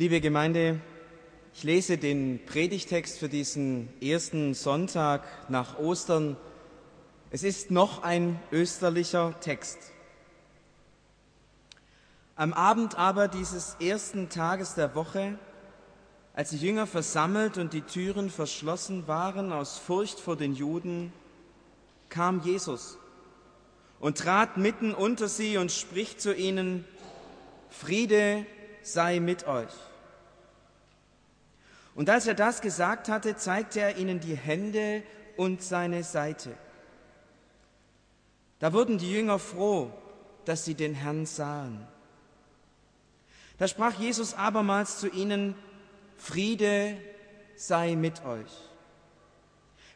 Liebe Gemeinde, ich lese den Predigtext für diesen ersten Sonntag nach Ostern. Es ist noch ein österlicher Text. Am Abend aber dieses ersten Tages der Woche, als die Jünger versammelt und die Türen verschlossen waren aus Furcht vor den Juden, kam Jesus und trat mitten unter sie und spricht zu ihnen, Friede sei mit euch. Und als er das gesagt hatte, zeigte er ihnen die Hände und seine Seite. Da wurden die Jünger froh, dass sie den Herrn sahen. Da sprach Jesus abermals zu ihnen, Friede sei mit euch.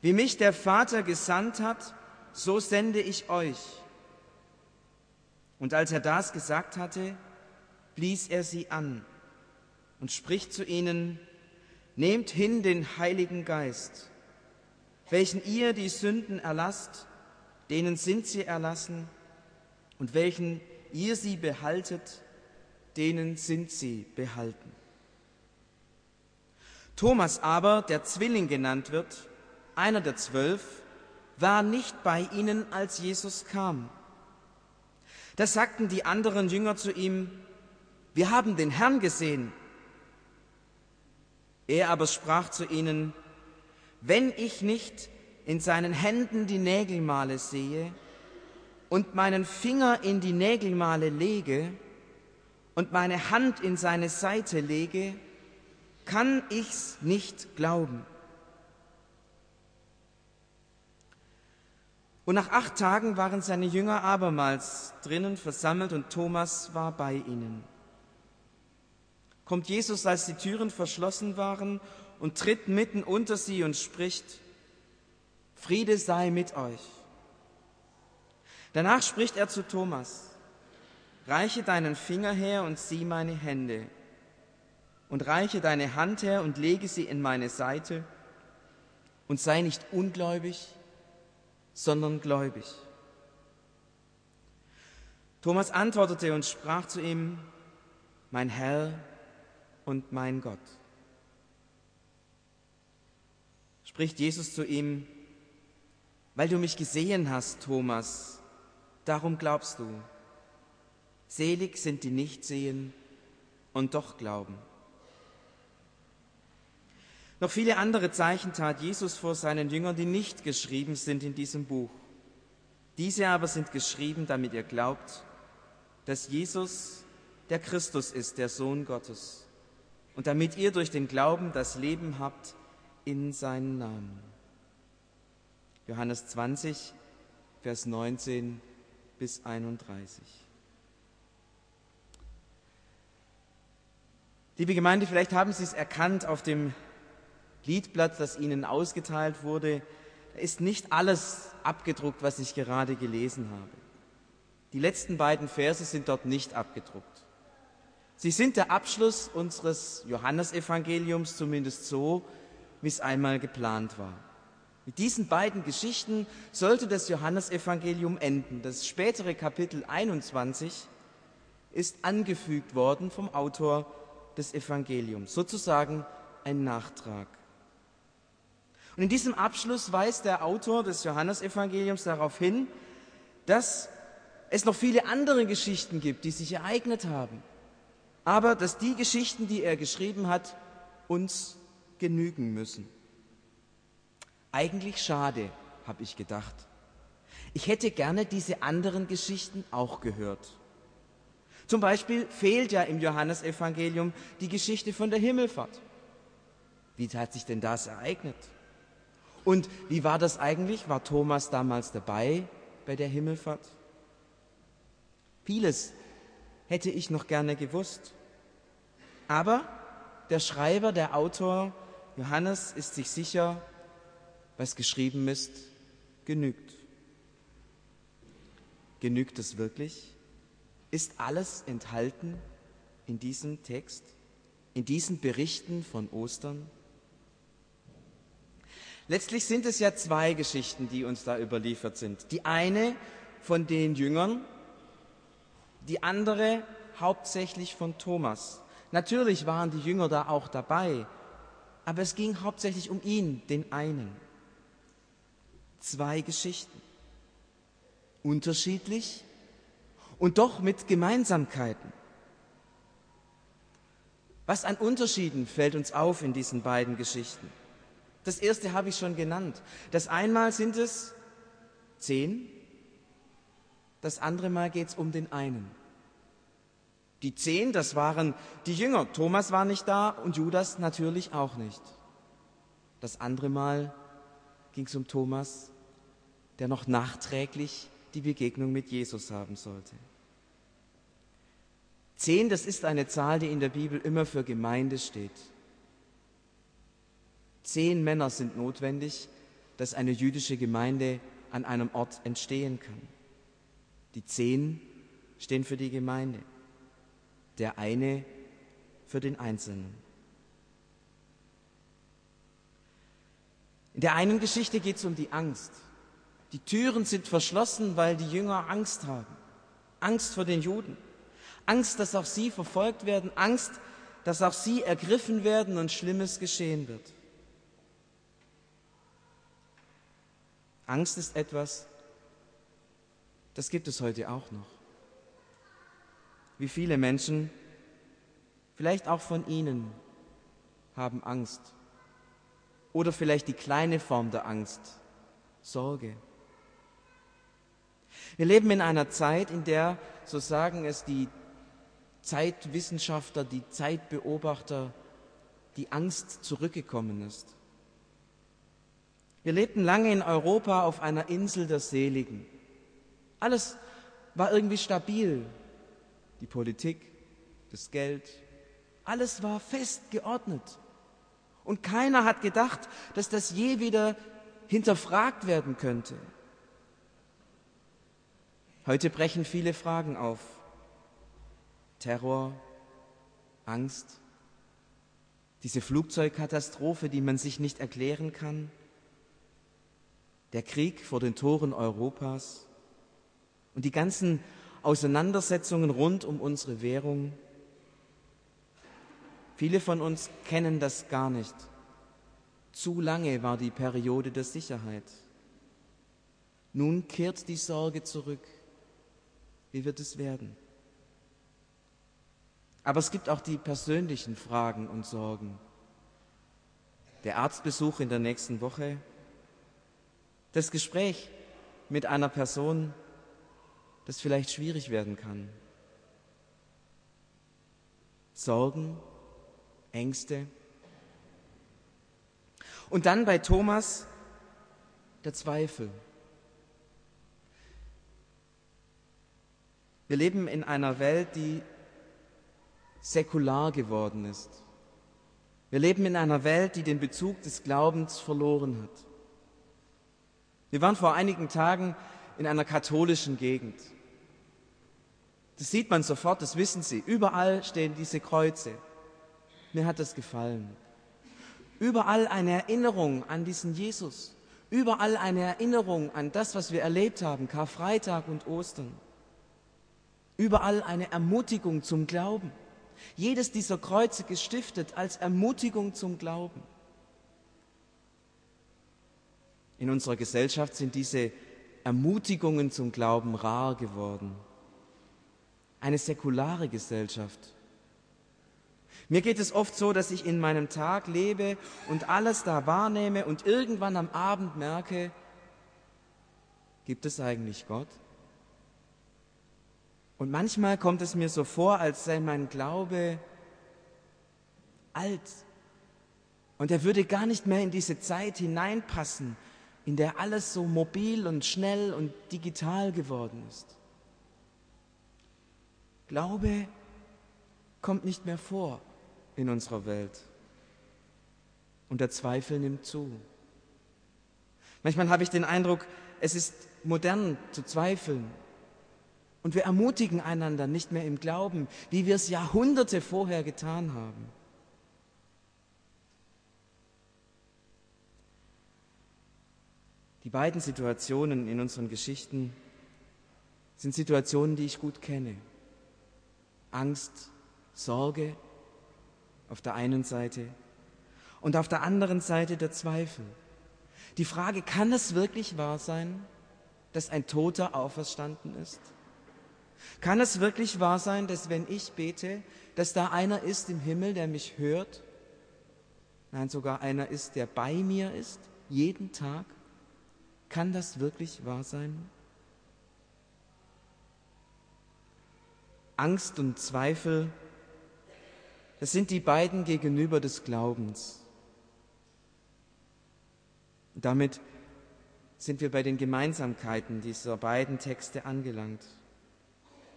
Wie mich der Vater gesandt hat, so sende ich euch. Und als er das gesagt hatte, blies er sie an und spricht zu ihnen, Nehmt hin den Heiligen Geist, welchen ihr die Sünden erlasst, denen sind sie erlassen, und welchen ihr sie behaltet, denen sind sie behalten. Thomas aber, der Zwilling genannt wird, einer der zwölf, war nicht bei ihnen, als Jesus kam. Da sagten die anderen Jünger zu ihm, wir haben den Herrn gesehen. Er aber sprach zu ihnen, wenn ich nicht in seinen Händen die Nägelmale sehe und meinen Finger in die Nägelmale lege und meine Hand in seine Seite lege, kann ich's nicht glauben. Und nach acht Tagen waren seine Jünger abermals drinnen versammelt und Thomas war bei ihnen. Kommt Jesus, als die Türen verschlossen waren, und tritt mitten unter sie und spricht, Friede sei mit euch. Danach spricht er zu Thomas, reiche deinen Finger her und sieh meine Hände, und reiche deine Hand her und lege sie in meine Seite, und sei nicht ungläubig, sondern gläubig. Thomas antwortete und sprach zu ihm, mein Herr und mein Gott. Spricht Jesus zu ihm, weil du mich gesehen hast, Thomas, darum glaubst du. Selig sind die nicht sehen und doch glauben. Noch viele andere Zeichen tat Jesus vor seinen Jüngern, die nicht geschrieben sind in diesem Buch. Diese aber sind geschrieben, damit ihr glaubt, dass Jesus der Christus ist, der Sohn Gottes, und damit ihr durch den Glauben das Leben habt in seinen Namen. Johannes 20, Vers 19 bis 31. Liebe Gemeinde, vielleicht haben Sie es erkannt auf dem Liedblatt, das Ihnen ausgeteilt wurde, da ist nicht alles abgedruckt, was ich gerade gelesen habe. Die letzten beiden Verse sind dort nicht abgedruckt. Sie sind der Abschluss unseres Johannesevangeliums, zumindest so, wie es einmal geplant war. Mit diesen beiden Geschichten sollte das Johannesevangelium enden. Das spätere Kapitel 21 ist angefügt worden vom Autor des Evangeliums, sozusagen ein Nachtrag. Und in diesem Abschluss weist der Autor des Johannesevangeliums darauf hin, dass es noch viele andere Geschichten gibt, die sich ereignet haben, aber dass die Geschichten, die er geschrieben hat, uns genügen müssen. Eigentlich schade, habe ich gedacht. Ich hätte gerne diese anderen Geschichten auch gehört. Zum Beispiel fehlt ja im Johannesevangelium die Geschichte von der Himmelfahrt. Wie hat sich denn das ereignet? Und wie war das eigentlich? War Thomas damals dabei bei der Himmelfahrt? Vieles hätte ich noch gerne gewusst. Aber der Schreiber, der Autor Johannes ist sich sicher, was geschrieben ist, genügt. Genügt es wirklich? Ist alles enthalten in diesem Text, in diesen Berichten von Ostern? Letztlich sind es ja zwei Geschichten, die uns da überliefert sind. Die eine von den Jüngern, die andere hauptsächlich von Thomas. Natürlich waren die Jünger da auch dabei, aber es ging hauptsächlich um ihn, den einen. Zwei Geschichten. Unterschiedlich und doch mit Gemeinsamkeiten. Was an Unterschieden fällt uns auf in diesen beiden Geschichten? Das erste habe ich schon genannt. Das einmal sind es zehn, das andere Mal geht es um den einen. Die zehn, das waren die Jünger. Thomas war nicht da und Judas natürlich auch nicht. Das andere Mal ging es um Thomas, der noch nachträglich die Begegnung mit Jesus haben sollte. Zehn, das ist eine Zahl, die in der Bibel immer für Gemeinde steht. Zehn Männer sind notwendig, dass eine jüdische Gemeinde an einem Ort entstehen kann. Die zehn stehen für die Gemeinde, der eine für den Einzelnen. In der einen Geschichte geht es um die Angst. Die Türen sind verschlossen, weil die Jünger Angst haben. Angst vor den Juden. Angst, dass auch sie verfolgt werden. Angst, dass auch sie ergriffen werden und Schlimmes geschehen wird. Angst ist etwas, das gibt es heute auch noch. Wie viele Menschen, vielleicht auch von Ihnen, haben Angst. Oder vielleicht die kleine Form der Angst, Sorge. Wir leben in einer Zeit, in der, so sagen es die Zeitwissenschaftler, die Zeitbeobachter, die Angst zurückgekommen ist. Wir lebten lange in Europa auf einer Insel der Seligen. Alles war irgendwie stabil. Die Politik, das Geld, alles war fest geordnet. Und keiner hat gedacht, dass das je wieder hinterfragt werden könnte. Heute brechen viele Fragen auf. Terror, Angst, diese Flugzeugkatastrophe, die man sich nicht erklären kann, der Krieg vor den Toren Europas und die ganzen Auseinandersetzungen rund um unsere Währung. Viele von uns kennen das gar nicht. Zu lange war die Periode der Sicherheit. Nun kehrt die Sorge zurück. Wie wird es werden? Aber es gibt auch die persönlichen Fragen und Sorgen. Der Arztbesuch in der nächsten Woche, das Gespräch mit einer Person, das vielleicht schwierig werden kann. Sorgen, Ängste. Und dann bei Thomas der Zweifel. Wir leben in einer Welt, die säkular geworden ist. Wir leben in einer Welt, die den Bezug des Glaubens verloren hat. Wir waren vor einigen Tagen in einer katholischen Gegend. Das sieht man sofort, das wissen Sie. Überall stehen diese Kreuze. Mir hat das gefallen. Überall eine Erinnerung an diesen Jesus. Überall eine Erinnerung an das, was wir erlebt haben, Karfreitag und Ostern. Überall eine Ermutigung zum Glauben. Jedes dieser Kreuze gestiftet als Ermutigung zum Glauben. In unserer Gesellschaft sind diese Ermutigungen zum Glauben rar geworden. Eine säkulare Gesellschaft. Mir geht es oft so, dass ich in meinem Tag lebe und alles da wahrnehme und irgendwann am Abend merke, gibt es eigentlich Gott? Und manchmal kommt es mir so vor, als sei mein Glaube alt und er würde gar nicht mehr in diese Zeit hineinpassen, in der alles so mobil und schnell und digital geworden ist. Glaube kommt nicht mehr vor in unserer Welt. Und der Zweifel nimmt zu. Manchmal habe ich den Eindruck, es ist modern zu zweifeln. Und wir ermutigen einander nicht mehr im Glauben, wie wir es Jahrhunderte vorher getan haben. Die beiden Situationen in unseren Geschichten sind Situationen, die ich gut kenne. Angst, Sorge auf der einen Seite und auf der anderen Seite der Zweifel. Die Frage, kann es wirklich wahr sein, dass ein Toter auferstanden ist? Kann es wirklich wahr sein, dass wenn ich bete, dass da einer ist im Himmel, der mich hört? Nein, sogar einer ist, der bei mir ist, jeden Tag? Kann das wirklich wahr sein? Angst und Zweifel, das sind die beiden gegenüber des Glaubens. damit sind wir bei den Gemeinsamkeiten dieser beiden Texte angelangt.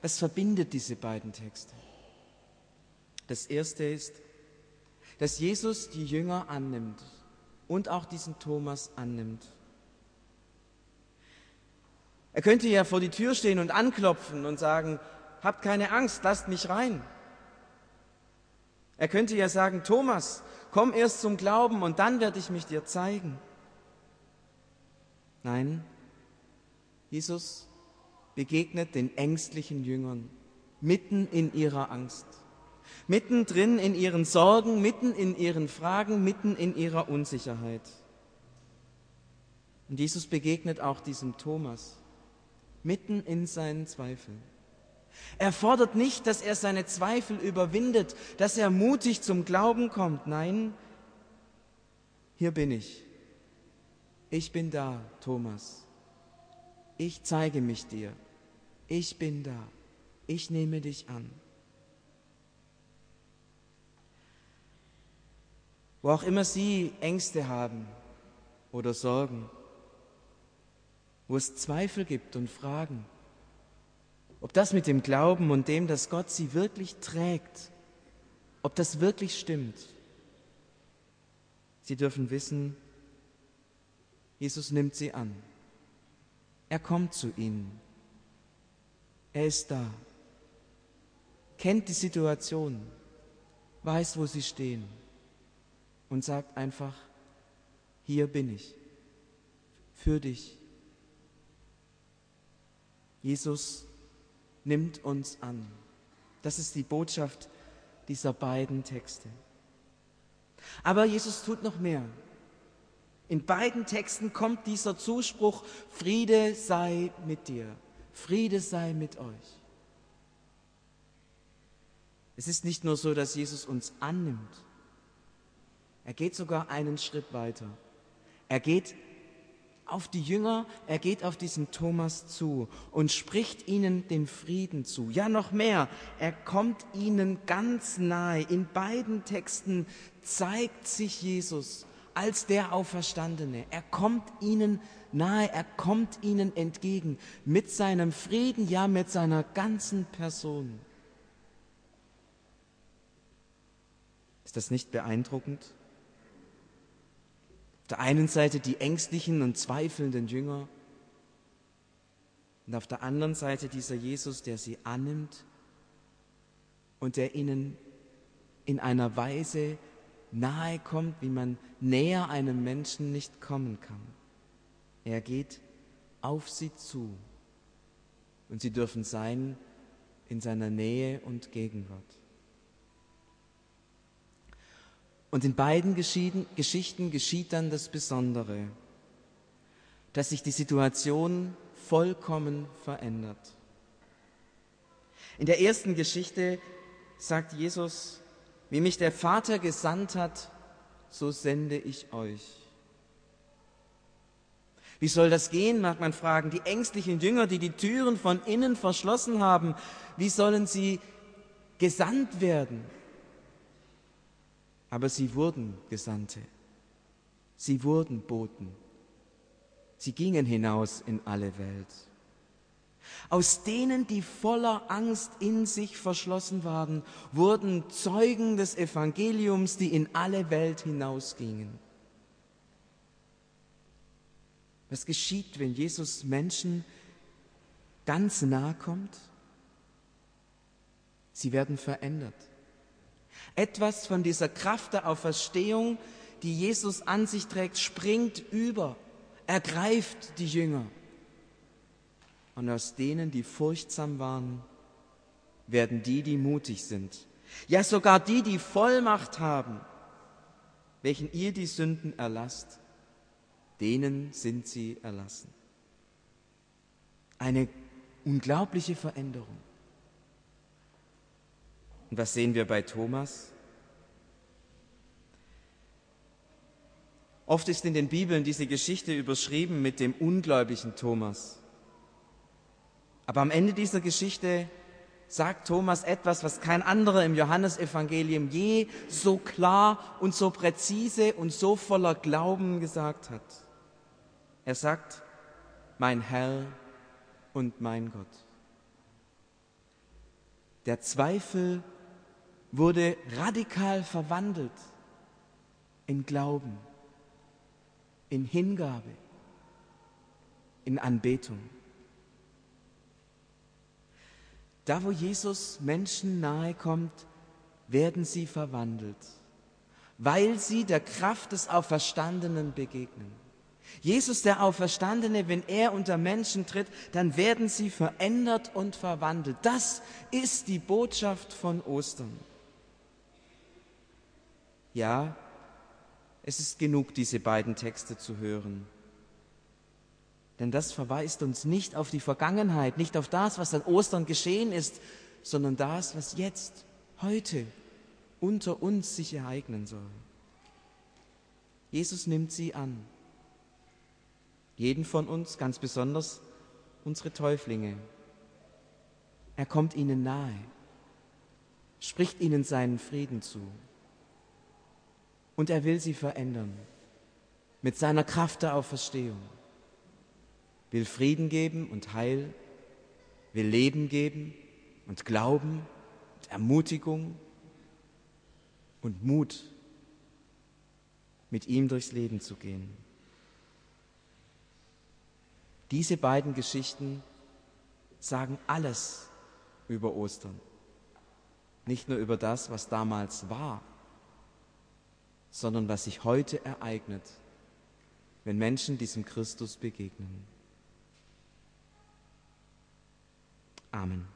Was verbindet diese beiden Texte? Das erste ist, dass Jesus die Jünger annimmt und auch diesen Thomas annimmt. Er könnte ja vor die Tür stehen und anklopfen und sagen, habt keine Angst, lasst mich rein. Er könnte ja sagen, Thomas, komm erst zum Glauben und dann werde ich mich dir zeigen. Nein, Jesus begegnet den ängstlichen Jüngern mitten in ihrer Angst, mittendrin in ihren Sorgen, mitten in ihren Fragen, mitten in ihrer Unsicherheit. Und Jesus begegnet auch diesem Thomas mitten in seinen Zweifeln. Er fordert nicht, dass er seine Zweifel überwindet, dass er mutig zum Glauben kommt. Nein, hier bin ich. Ich bin da, Thomas. Ich zeige mich dir. Ich bin da. Ich nehme dich an. Wo auch immer Sie Ängste haben oder Sorgen, wo es Zweifel gibt und Fragen, ob das mit dem Glauben und dem, dass Gott Sie wirklich trägt, ob das wirklich stimmt. Sie dürfen wissen, Jesus nimmt Sie an. Er kommt zu ihnen. Er ist da, kennt die Situation, weiß, wo sie stehen und sagt einfach, hier bin ich, für dich. Jesus nimmt uns an. Das ist die Botschaft dieser beiden Texte. Aber Jesus tut noch mehr. In beiden Texten kommt dieser Zuspruch, Friede sei mit dir, Friede sei mit euch. Es ist nicht nur so, dass Jesus uns annimmt, er geht sogar einen Schritt weiter. Er geht auf die Jünger, er geht auf diesen Thomas zu und spricht ihnen den Frieden zu. Ja, noch mehr, er kommt ihnen ganz nahe. In beiden Texten zeigt sich Jesus als der Auferstandene. Er kommt ihnen nahe, er kommt ihnen entgegen mit seinem Frieden, ja mit seiner ganzen Person. Ist das nicht beeindruckend? Der einen Seite die ängstlichen und zweifelnden Jünger und auf der anderen Seite dieser Jesus, der sie annimmt und der ihnen in einer Weise nahe kommt, wie man näher einem Menschen nicht kommen kann. Er geht auf sie zu und sie dürfen sein in seiner Nähe und Gegenwart. Und in beiden Geschichten geschieht dann das Besondere, dass sich die Situation vollkommen verändert. In der ersten Geschichte sagt Jesus, wie mich der Vater gesandt hat, so sende ich euch. Wie soll das gehen, mag man fragen. Die ängstlichen Jünger, die die Türen von innen verschlossen haben, wie sollen sie gesandt werden? Aber sie wurden Gesandte. Sie wurden Boten. Sie gingen hinaus in alle Welt. Aus denen, die voller Angst in sich verschlossen waren, wurden Zeugen des Evangeliums, die in alle Welt hinausgingen. Was geschieht, wenn Jesus Menschen ganz nahe kommt? Sie werden verändert. Etwas von dieser Kraft der Auferstehung, die Jesus an sich trägt, springt über, ergreift die Jünger. Und aus denen, die furchtsam waren, werden die, die mutig sind, Ja, sogar die, die Vollmacht haben, welchen ihr die Sünden erlasst, denen sind sie erlassen. Eine unglaubliche Veränderung. Und was sehen wir bei Thomas? Oft ist in den Bibeln diese Geschichte überschrieben mit dem ungläubigen Thomas. Aber am Ende dieser Geschichte sagt Thomas etwas, was kein anderer im Johannesevangelium je so klar und so präzise und so voller Glauben gesagt hat. Er sagt, mein Herr und mein Gott. Der Zweifel wurde radikal verwandelt in Glauben, in Hingabe, in Anbetung. Da, wo Jesus Menschen nahe kommt, werden sie verwandelt, weil sie der Kraft des Auferstandenen begegnen. Jesus, der Auferstandene, wenn er unter Menschen tritt, dann werden sie verändert und verwandelt. Das ist die Botschaft von Ostern. Ja, es ist genug, diese beiden Texte zu hören. Denn das verweist uns nicht auf die Vergangenheit, nicht auf das, was an Ostern geschehen ist, sondern das, was jetzt, heute unter uns sich ereignen soll. Jesus nimmt sie an. Jeden von uns, ganz besonders unsere Täuflinge. Er kommt ihnen nahe, spricht ihnen seinen Frieden zu. Und er will sie verändern mit seiner Kraft der Auferstehung will Frieden geben und Heil, will Leben geben und Glauben und Ermutigung und Mut, mit ihm durchs Leben zu gehen. Diese beiden Geschichten sagen alles über Ostern. Nicht nur über das, was damals war, sondern was sich heute ereignet, wenn Menschen diesem Christus begegnen. Amen.